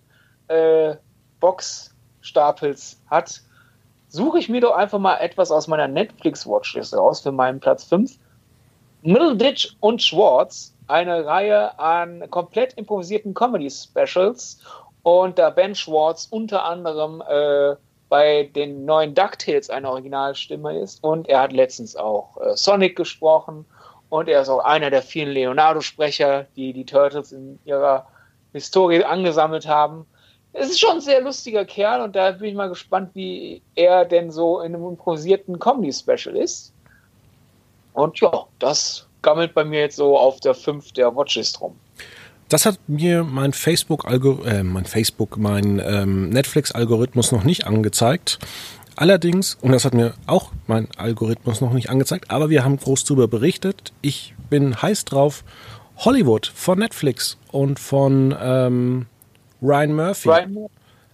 äh, Boxstapels hat, suche ich mir doch einfach mal etwas aus meiner Netflix-Watchlist raus für meinen Platz 5. Middleditch und Schwartz, eine Reihe an komplett improvisierten Comedy-Specials. Und da Ben Schwartz unter anderem äh, bei den neuen DuckTales eine Originalstimme ist. Und er hat letztens auch äh, Sonic gesprochen. Und er ist auch einer der vielen Leonardo-Sprecher, die die Turtles in ihrer Historie angesammelt haben es ist schon ein sehr lustiger Kerl und da bin ich mal gespannt, wie er denn so in einem improvisierten Comedy-Special ist. Und ja, das gammelt bei mir jetzt so auf der 5 der Watchlist rum. Das hat mir mein Facebook, äh, mein Facebook, mein ähm, Netflix-Algorithmus noch nicht angezeigt. Allerdings, und das hat mir auch mein Algorithmus noch nicht angezeigt, aber wir haben groß darüber berichtet. Ich bin heiß drauf. Hollywood von Netflix und von ähm, Ryan Murphy. Ryan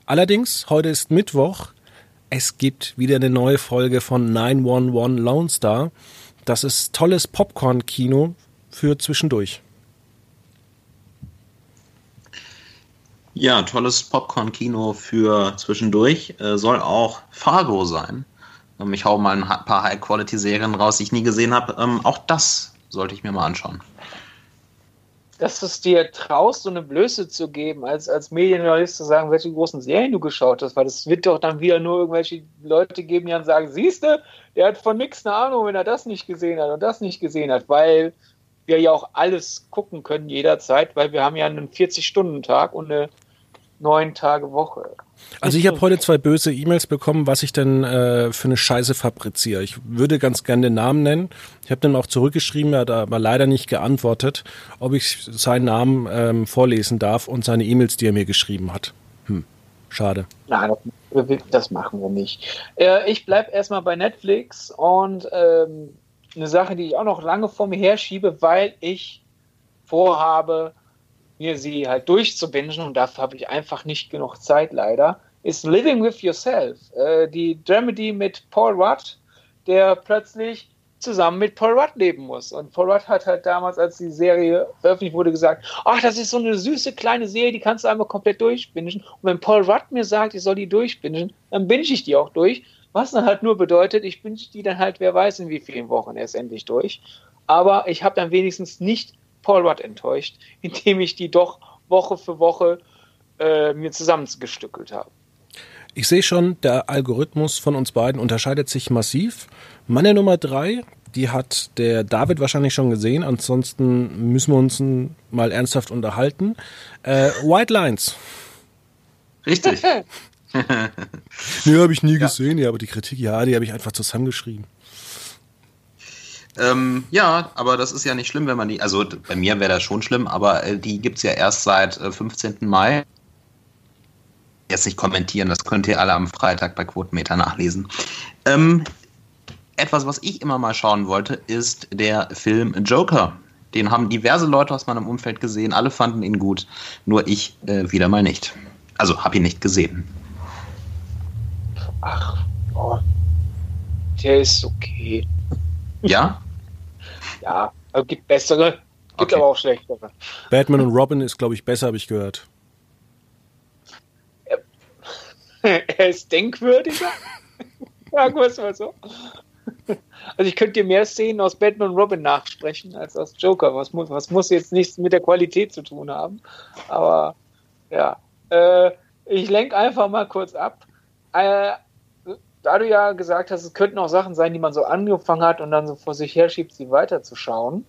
Allerdings, heute ist Mittwoch. Es gibt wieder eine neue Folge von 911 Lone Star. Das ist tolles Popcorn-Kino für zwischendurch. Ja, tolles Popcorn-Kino für zwischendurch. Äh, soll auch Fargo sein. Ähm, ich hau mal ein paar High-Quality-Serien raus, die ich nie gesehen habe. Ähm, auch das sollte ich mir mal anschauen dass du es dir traust, so eine Blöße zu geben, als, als Medienjournalist zu sagen, welche großen Serien du geschaut hast, weil das wird doch dann wieder nur irgendwelche Leute geben, die dann sagen, siehst du, der hat von nichts eine Ahnung, wenn er das nicht gesehen hat und das nicht gesehen hat, weil wir ja auch alles gucken können jederzeit, weil wir haben ja einen 40-Stunden-Tag und eine neun Tage Woche. Also ich habe heute zwei böse E-Mails bekommen, was ich denn äh, für eine Scheiße fabriziere. Ich würde ganz gerne den Namen nennen. Ich habe dem auch zurückgeschrieben, er hat aber leider nicht geantwortet, ob ich seinen Namen ähm, vorlesen darf und seine E-Mails, die er mir geschrieben hat. Hm, schade. Nein, das machen wir nicht. Äh, ich bleibe erstmal bei Netflix und ähm, eine Sache, die ich auch noch lange vor mir herschiebe, weil ich vorhabe, mir sie halt durchzubingen und dafür habe ich einfach nicht genug Zeit leider, ist Living with Yourself. Äh, die Dramedy mit Paul Rudd, der plötzlich zusammen mit Paul Rudd leben muss. Und Paul Rudd hat halt damals, als die Serie veröffentlicht wurde, gesagt, ach, das ist so eine süße kleine Serie, die kannst du einmal komplett durchbingen. Und wenn Paul Rudd mir sagt, ich soll die durchbingen, dann binge ich die auch durch. Was dann halt nur bedeutet, ich binge die dann halt, wer weiß in wie vielen Wochen erst endlich durch. Aber ich habe dann wenigstens nicht Paul Rudd enttäuscht, indem ich die doch Woche für Woche äh, mir zusammengestückelt habe. Ich sehe schon, der Algorithmus von uns beiden unterscheidet sich massiv. Meine Nummer drei, die hat der David wahrscheinlich schon gesehen, ansonsten müssen wir uns mal ernsthaft unterhalten. Äh, White Lines. Richtig. nee, habe ich nie ja. gesehen, ja, aber die Kritik, ja, die habe ich einfach zusammengeschrieben. Ähm, ja, aber das ist ja nicht schlimm, wenn man die, also bei mir wäre das schon schlimm, aber äh, die gibt es ja erst seit äh, 15. Mai. Jetzt nicht kommentieren, das könnt ihr alle am Freitag bei Quotenmeter nachlesen. Ähm, etwas, was ich immer mal schauen wollte, ist der Film Joker. Den haben diverse Leute aus meinem Umfeld gesehen, alle fanden ihn gut, nur ich äh, wieder mal nicht. Also habe ihn nicht gesehen. Ach, oh. der ist okay. Ja? ja, also gibt bessere, gibt okay. aber auch schlechtere. Batman und Robin ist, glaube ich, besser, habe ich gehört. Er ist denkwürdiger. Sagen wir es mal so. Also ich könnte dir mehr Szenen aus Batman und Robin nachsprechen als aus Joker. Was muss, was muss jetzt nichts mit der Qualität zu tun haben. Aber ja. Äh, ich lenke einfach mal kurz ab. Äh, da du ja gesagt hast, es könnten auch Sachen sein, die man so angefangen hat und dann so vor sich herschiebt, sie weiterzuschauen,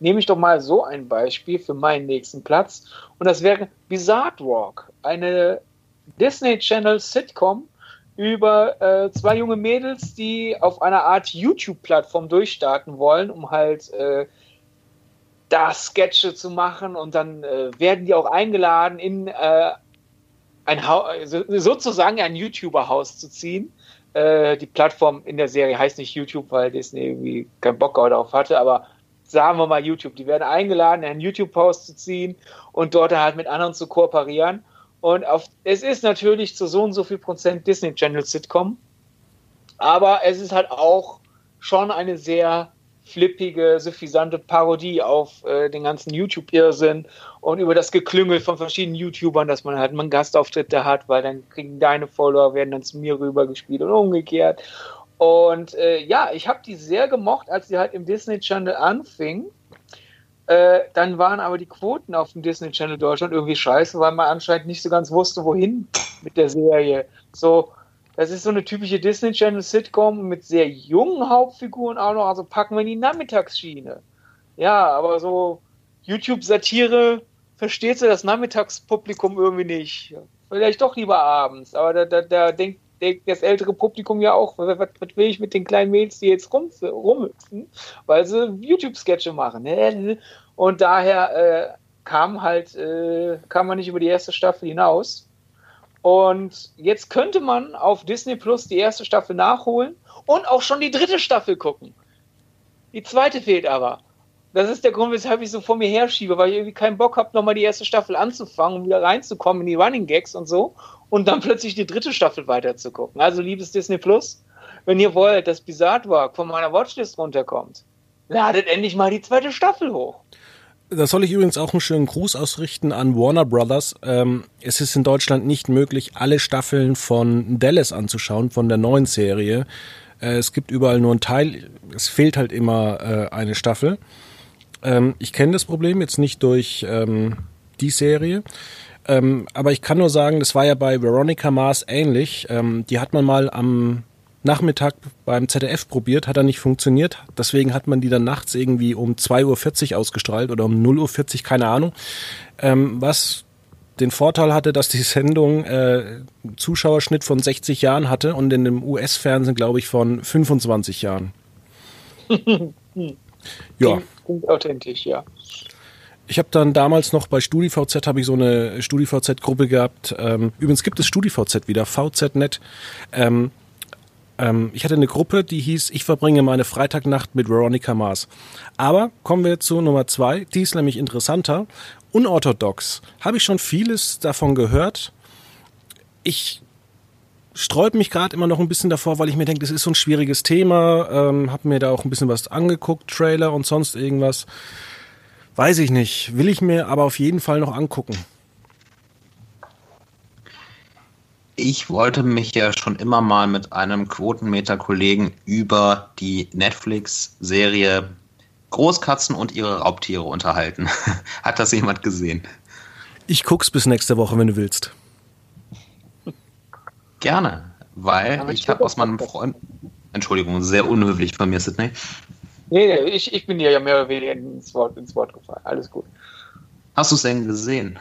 nehme ich doch mal so ein Beispiel für meinen nächsten Platz. Und das wäre Bizarre Walk, eine Disney Channel Sitcom über äh, zwei junge Mädels, die auf einer Art YouTube-Plattform durchstarten wollen, um halt äh, da Sketche zu machen und dann äh, werden die auch eingeladen in äh, ein ha sozusagen ein YouTuber-Haus zu ziehen äh, die Plattform in der Serie heißt nicht YouTube, weil Disney irgendwie keinen Bock darauf hatte, aber sagen wir mal YouTube. Die werden eingeladen, einen YouTube-Post zu ziehen und dort halt mit anderen zu kooperieren. Und auf, es ist natürlich zu so und so viel Prozent Disney Channel Sitcom, aber es ist halt auch schon eine sehr flippige, suffisante Parodie auf äh, den ganzen YouTube-Irrsinn und über das Geklüngel von verschiedenen YouTubern, dass man halt mal Gastauftritte hat, weil dann kriegen deine Follower, werden dann zu mir rübergespielt und umgekehrt. Und äh, ja, ich habe die sehr gemocht, als sie halt im Disney Channel anfing. Äh, dann waren aber die Quoten auf dem Disney Channel Deutschland irgendwie scheiße, weil man anscheinend nicht so ganz wusste, wohin mit der Serie. So, das ist so eine typische Disney Channel Sitcom mit sehr jungen Hauptfiguren auch noch, also packen wir in die Nachmittagsschiene. Ja, aber so YouTube-Satire versteht sie das Nachmittagspublikum irgendwie nicht. Vielleicht doch lieber abends, aber da, da, da denkt, denkt das ältere Publikum ja auch, was, was, will ich mit den kleinen Mädels, die jetzt rum, rumhüpfen, weil sie YouTube-Sketche machen. Ne? Und daher äh, kam halt, äh, kam man nicht über die erste Staffel hinaus. Und jetzt könnte man auf Disney Plus die erste Staffel nachholen und auch schon die dritte Staffel gucken. Die zweite fehlt aber. Das ist der Grund, weshalb ich so vor mir herschiebe, weil ich irgendwie keinen Bock habe, nochmal die erste Staffel anzufangen, um wieder reinzukommen in die Running Gags und so und dann plötzlich die dritte Staffel weiterzugucken. Also, liebes Disney Plus, wenn ihr wollt, dass Bizarre Work von meiner Watchlist runterkommt, ladet endlich mal die zweite Staffel hoch. Da soll ich übrigens auch einen schönen Gruß ausrichten an Warner Brothers. Ähm, es ist in Deutschland nicht möglich, alle Staffeln von Dallas anzuschauen, von der neuen Serie. Äh, es gibt überall nur einen Teil, es fehlt halt immer äh, eine Staffel. Ähm, ich kenne das Problem jetzt nicht durch ähm, die Serie. Ähm, aber ich kann nur sagen, das war ja bei Veronica Mars ähnlich. Ähm, die hat man mal am Nachmittag beim ZDF probiert, hat er nicht funktioniert. Deswegen hat man die dann nachts irgendwie um 2.40 Uhr ausgestrahlt oder um 0.40 Uhr, keine Ahnung. Ähm, was den Vorteil hatte, dass die Sendung äh, Zuschauerschnitt von 60 Jahren hatte und in dem US-Fernsehen, glaube ich, von 25 Jahren. ja. Klingt authentisch, ja. Ich habe dann damals noch bei StudiVZ habe ich so eine StudiVZ-Gruppe gehabt. Ähm, übrigens gibt es StudiVZ wieder, VZ.net. Ähm, ähm, ich hatte eine Gruppe, die hieß Ich verbringe meine Freitagnacht mit Veronica Mars. Aber kommen wir zu Nummer zwei, die ist nämlich interessanter. Unorthodox. Habe ich schon vieles davon gehört. Ich sträube mich gerade immer noch ein bisschen davor, weil ich mir denke, das ist so ein schwieriges Thema. Ähm, habe mir da auch ein bisschen was angeguckt, Trailer und sonst irgendwas. Weiß ich nicht. Will ich mir aber auf jeden Fall noch angucken. Ich wollte mich ja schon immer mal mit einem Quotenmeter-Kollegen über die Netflix-Serie Großkatzen und ihre Raubtiere unterhalten. Hat das jemand gesehen? Ich guck's bis nächste Woche, wenn du willst. Gerne, weil ich, ich habe aus meinem Freund. Entschuldigung, sehr unhöflich von mir, Sidney. Nee, ich, ich bin dir ja mehr oder weniger ins Wort, ins Wort gefallen. Alles gut. Hast du es denn gesehen?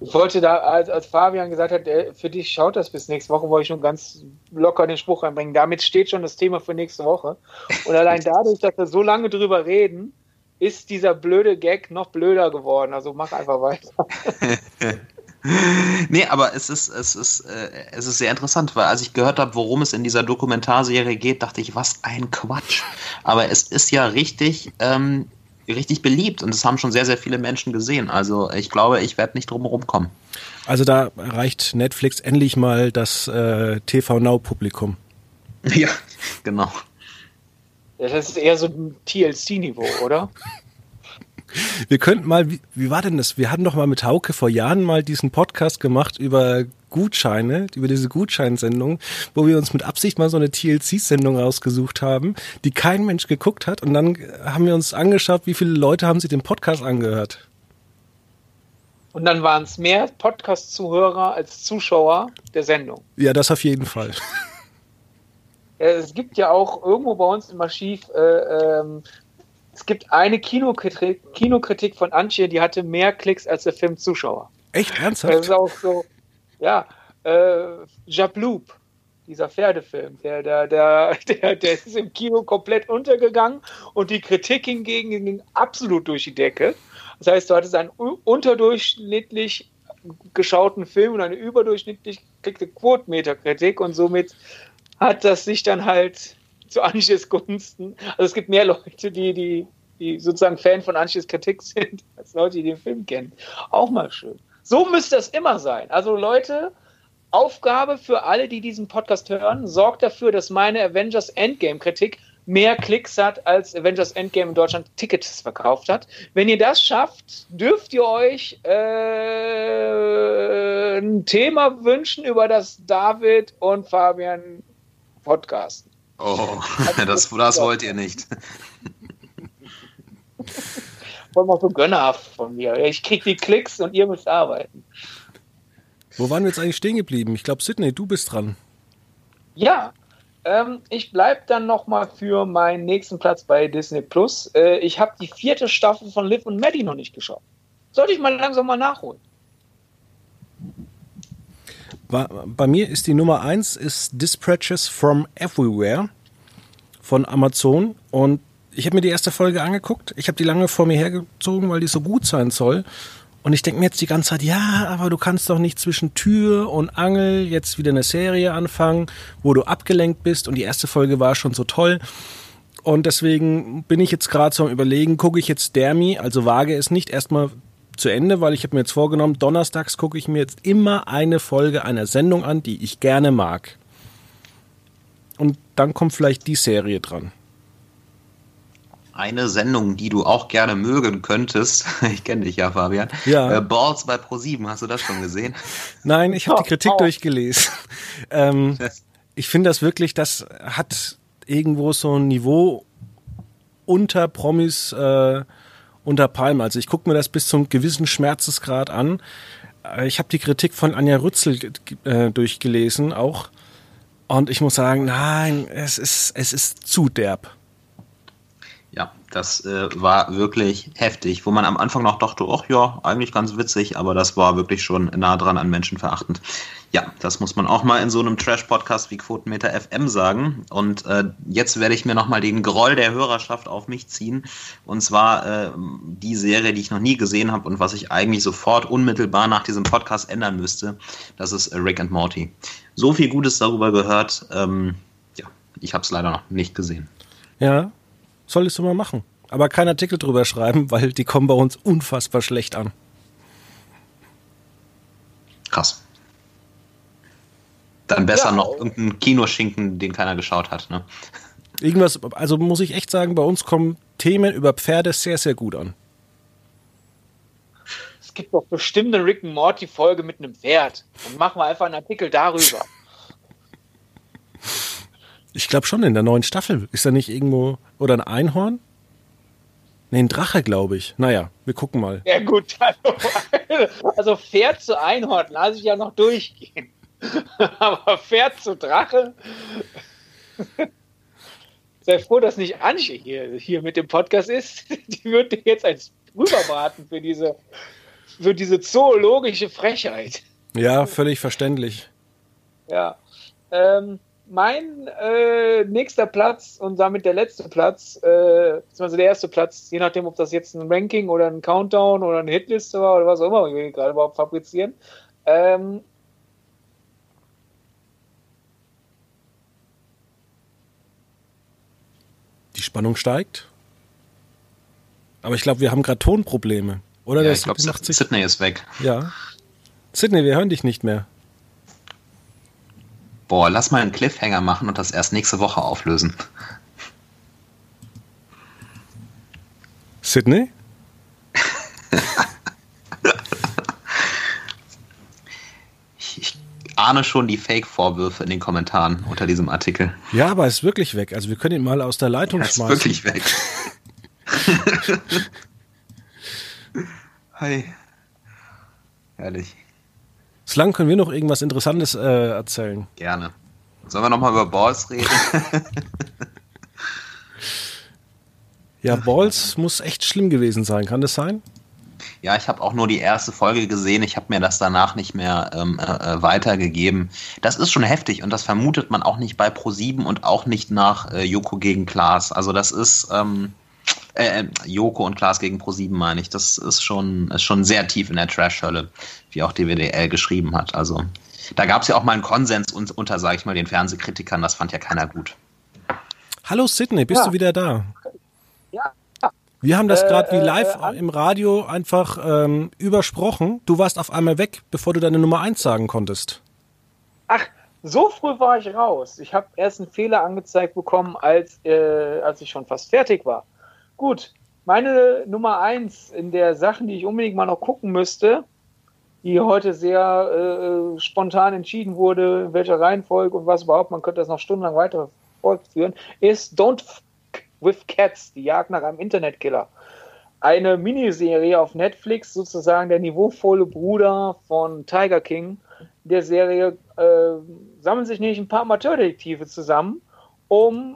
Ich wollte da, als, als Fabian gesagt hat, der, für dich schaut das bis nächste Woche, wollte ich schon ganz locker den Spruch reinbringen. Damit steht schon das Thema für nächste Woche. Und allein dadurch, dass wir so lange drüber reden, ist dieser blöde Gag noch blöder geworden. Also mach einfach weiter. nee, aber es ist, es, ist, äh, es ist sehr interessant, weil als ich gehört habe, worum es in dieser Dokumentarserie geht, dachte ich, was ein Quatsch. Aber es ist ja richtig, ähm, richtig beliebt und es haben schon sehr, sehr viele Menschen gesehen. Also ich glaube, ich werde nicht drum herum kommen. Also da erreicht Netflix endlich mal das äh, TV Now-Publikum. Ja, genau. Das ist eher so ein TLC-Niveau, oder? Wir könnten mal, wie, wie war denn das? Wir hatten doch mal mit Hauke vor Jahren mal diesen Podcast gemacht über Gutscheine, über diese Gutscheinsendung, wo wir uns mit Absicht mal so eine TLC-Sendung rausgesucht haben, die kein Mensch geguckt hat. Und dann haben wir uns angeschaut, wie viele Leute haben sich den Podcast angehört. Und dann waren es mehr Podcast-Zuhörer als Zuschauer der Sendung. Ja, das auf jeden Fall. Es gibt ja auch irgendwo bei uns im Archiv äh, ähm, es gibt eine Kinokritik, Kinokritik von Antje, die hatte mehr Klicks als der Film Zuschauer. Echt ernsthaft? Das ist auch so, ja, äh, Jabloop, dieser Pferdefilm, der, der, der, der, der ist im Kino komplett untergegangen und die Kritik hingegen ging absolut durch die Decke. Das heißt, du hattest einen unterdurchschnittlich geschauten Film und eine überdurchschnittlich gekriegte Quotenmeterkritik und somit hat das sich dann halt zu Anschies Gunsten. Also es gibt mehr Leute, die, die, die sozusagen Fan von Anschies Kritik sind, als Leute, die den Film kennen. Auch mal schön. So müsste es immer sein. Also Leute, Aufgabe für alle, die diesen Podcast hören, sorgt dafür, dass meine Avengers Endgame Kritik mehr Klicks hat, als Avengers Endgame in Deutschland Tickets verkauft hat. Wenn ihr das schafft, dürft ihr euch äh, ein Thema wünschen, über das David und Fabian podcasten. Oh, das, das wollt ihr nicht. Voll mal so gönnerhaft von mir. Ich krieg die Klicks und ihr müsst arbeiten. Wo waren wir jetzt eigentlich stehen geblieben? Ich glaube, Sydney, du bist dran. Ja, ähm, ich bleibe dann nochmal für meinen nächsten Platz bei Disney Plus. Äh, ich habe die vierte Staffel von Liv und Maddie noch nicht geschaut. Sollte ich mal langsam mal nachholen. Bei mir ist die Nummer eins ist Dispatches from Everywhere von Amazon und ich habe mir die erste Folge angeguckt. Ich habe die lange vor mir hergezogen, weil die so gut sein soll. Und ich denke mir jetzt die ganze Zeit, ja, aber du kannst doch nicht zwischen Tür und Angel jetzt wieder eine Serie anfangen, wo du abgelenkt bist. Und die erste Folge war schon so toll. Und deswegen bin ich jetzt gerade so am Überlegen, gucke ich jetzt Dermi, also wage es nicht erstmal zu Ende, weil ich habe mir jetzt vorgenommen, donnerstags gucke ich mir jetzt immer eine Folge einer Sendung an, die ich gerne mag. Und dann kommt vielleicht die Serie dran. Eine Sendung, die du auch gerne mögen könntest, ich kenne dich ja, Fabian. Ja. Äh, Balls bei Pro7, hast du das schon gesehen? Nein, ich habe die Kritik oh. durchgelesen. ähm, ich finde das wirklich, das hat irgendwo so ein Niveau unter Promis äh, unter Palm. Also ich gucke mir das bis zum gewissen Schmerzesgrad an. Äh, ich habe die Kritik von Anja Rützel äh, durchgelesen auch. Und ich muss sagen, nein, es ist, es ist zu derb. Das äh, war wirklich heftig, wo man am Anfang noch dachte, ach ja, eigentlich ganz witzig, aber das war wirklich schon nah dran an menschenverachtend. Ja, das muss man auch mal in so einem Trash-Podcast wie Quotenmeter FM sagen. Und äh, jetzt werde ich mir nochmal den Groll der Hörerschaft auf mich ziehen. Und zwar äh, die Serie, die ich noch nie gesehen habe und was ich eigentlich sofort unmittelbar nach diesem Podcast ändern müsste. Das ist Rick and Morty. So viel Gutes darüber gehört. Ähm, ja, ich habe es leider noch nicht gesehen. Ja, solltest du mal machen. Aber keinen Artikel drüber schreiben, weil die kommen bei uns unfassbar schlecht an. Krass. Dann besser ja, noch irgendeinen Kinoschinken, den keiner geschaut hat, ne? Irgendwas, also muss ich echt sagen, bei uns kommen Themen über Pferde sehr, sehr gut an. Es gibt doch bestimmt eine Rick and Morty Folge mit einem Pferd. Dann machen wir einfach einen Artikel darüber. Ich glaube schon in der neuen Staffel. Ist da nicht irgendwo. Oder ein Einhorn? Nee, ein Drache, glaube ich. Naja, wir gucken mal. Ja, gut. Also, also Pferd zu Einhorn lasse ich ja noch durchgehen. Aber Pferd zu Drache. Sei froh, dass nicht Anche hier, hier mit dem Podcast ist. Die würde jetzt als rüberbraten für diese, für diese zoologische Frechheit. Ja, völlig verständlich. Ja. Ähm, mein äh, nächster Platz und damit der letzte Platz, äh, beziehungsweise der erste Platz, je nachdem, ob das jetzt ein Ranking oder ein Countdown oder eine Hitliste war oder was auch immer wir gerade überhaupt fabrizieren. Ähm, Die Spannung steigt. Aber ich glaube, wir haben gerade Tonprobleme. Oder ja, ich glaube, Sydney ist weg. Ja. Sydney, wir hören dich nicht mehr. Boah, lass mal einen Cliffhanger machen und das erst nächste Woche auflösen. Sydney? ich, ahne schon die Fake-Vorwürfe in den Kommentaren unter diesem Artikel. Ja, aber er ist wirklich weg. Also wir können ihn mal aus der Leitung er ist schmeißen. wirklich weg. Hi. Herrlich. Bislang können wir noch irgendwas Interessantes äh, erzählen. Gerne. Sollen wir nochmal über Balls reden? ja, Balls muss echt schlimm gewesen sein. Kann das sein? Ja, ich habe auch nur die erste Folge gesehen. Ich habe mir das danach nicht mehr ähm, äh, äh, weitergegeben. Das ist schon heftig und das vermutet man auch nicht bei Pro7 und auch nicht nach äh, Joko gegen Klaas. Also das ist ähm, äh, äh, Joko und Klaas gegen Pro7 meine ich. Das ist schon, ist schon sehr tief in der Trash-Hölle, wie auch DWDL geschrieben hat. Also da gab es ja auch mal einen Konsens unter, sage ich mal, den Fernsehkritikern. Das fand ja keiner gut. Hallo Sydney, bist ja. du wieder da? Ja. Wir haben das gerade äh, wie live äh, im Radio einfach ähm, übersprochen. Du warst auf einmal weg, bevor du deine Nummer 1 sagen konntest. Ach, so früh war ich raus. Ich habe erst einen Fehler angezeigt bekommen, als, äh, als ich schon fast fertig war. Gut, meine Nummer eins in der Sachen, die ich unbedingt mal noch gucken müsste, die heute sehr äh, spontan entschieden wurde, in welcher Reihenfolge und was überhaupt, man könnte das noch stundenlang weiter fortführen, ist Don't F with Cats, die Jagd nach einem Internetkiller. Eine Miniserie auf Netflix, sozusagen der niveauvolle Bruder von Tiger King. Der Serie äh, sammeln sich nämlich ein paar Amateurdetektive zusammen, um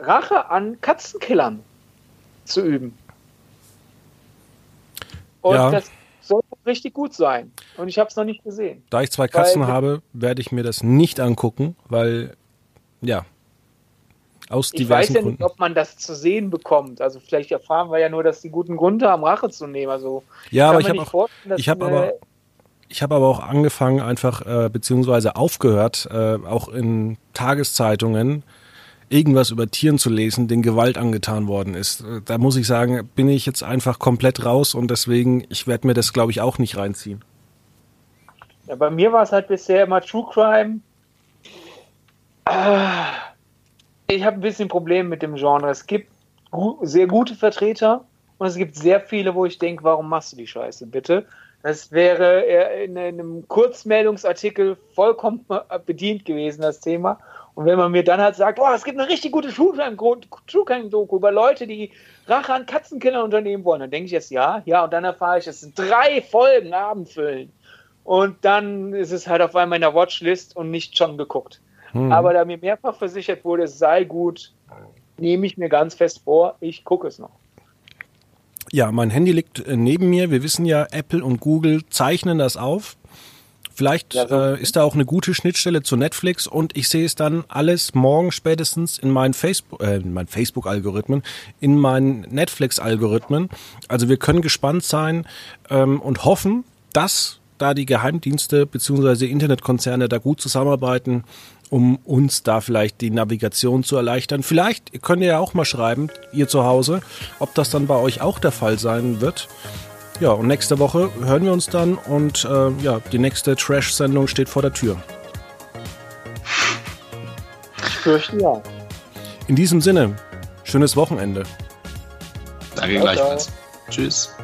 Rache an Katzenkillern zu üben. Und ja. das soll richtig gut sein. Und ich habe es noch nicht gesehen. Da ich zwei Katzen weil, habe, werde ich mir das nicht angucken, weil, ja, aus ich diversen weiß ja nicht, ob man das zu sehen bekommt. Also vielleicht erfahren wir ja nur, dass die guten Gründe haben, Rache zu nehmen. Also ja, aber ich habe auch, ich habe aber, ich habe aber auch angefangen, einfach äh, beziehungsweise aufgehört, äh, auch in Tageszeitungen irgendwas über Tieren zu lesen, denen Gewalt angetan worden ist. Da muss ich sagen, bin ich jetzt einfach komplett raus und deswegen, ich werde mir das, glaube ich, auch nicht reinziehen. Ja, bei mir war es halt bisher immer True Crime. Ich habe ein bisschen Problem mit dem Genre. Es gibt sehr gute Vertreter und es gibt sehr viele, wo ich denke, warum machst du die Scheiße, bitte? Das wäre in einem Kurzmeldungsartikel vollkommen bedient gewesen, das Thema. Und wenn man mir dann halt sagt, oh, es gibt eine richtig gute True Crime-Doku über Leute, die Rache an Katzenkillern unternehmen wollen, dann denke ich jetzt ja, ja, und dann erfahre ich, es sind drei Folgen Abendfüllen. Und dann ist es halt auf einmal in der Watchlist und nicht schon geguckt. Hm. Aber da mir mehrfach versichert wurde, es sei gut, nehme ich mir ganz fest vor, ich gucke es noch. Ja, mein Handy liegt äh, neben mir. Wir wissen ja, Apple und Google zeichnen das auf. Vielleicht ja, so. äh, ist da auch eine gute Schnittstelle zu Netflix und ich sehe es dann alles morgen spätestens in meinen Facebook, äh, in meinen Facebook-Algorithmen, in meinen Netflix-Algorithmen. Also wir können gespannt sein ähm, und hoffen, dass da die Geheimdienste bzw. Internetkonzerne da gut zusammenarbeiten, um uns da vielleicht die Navigation zu erleichtern. Vielleicht könnt ihr ja auch mal schreiben, ihr zu Hause, ob das dann bei euch auch der Fall sein wird. Ja, und nächste Woche hören wir uns dann und äh, ja, die nächste Trash-Sendung steht vor der Tür. Ich fürchte ja. In diesem Sinne, schönes Wochenende. Danke gleichfalls. Tschüss.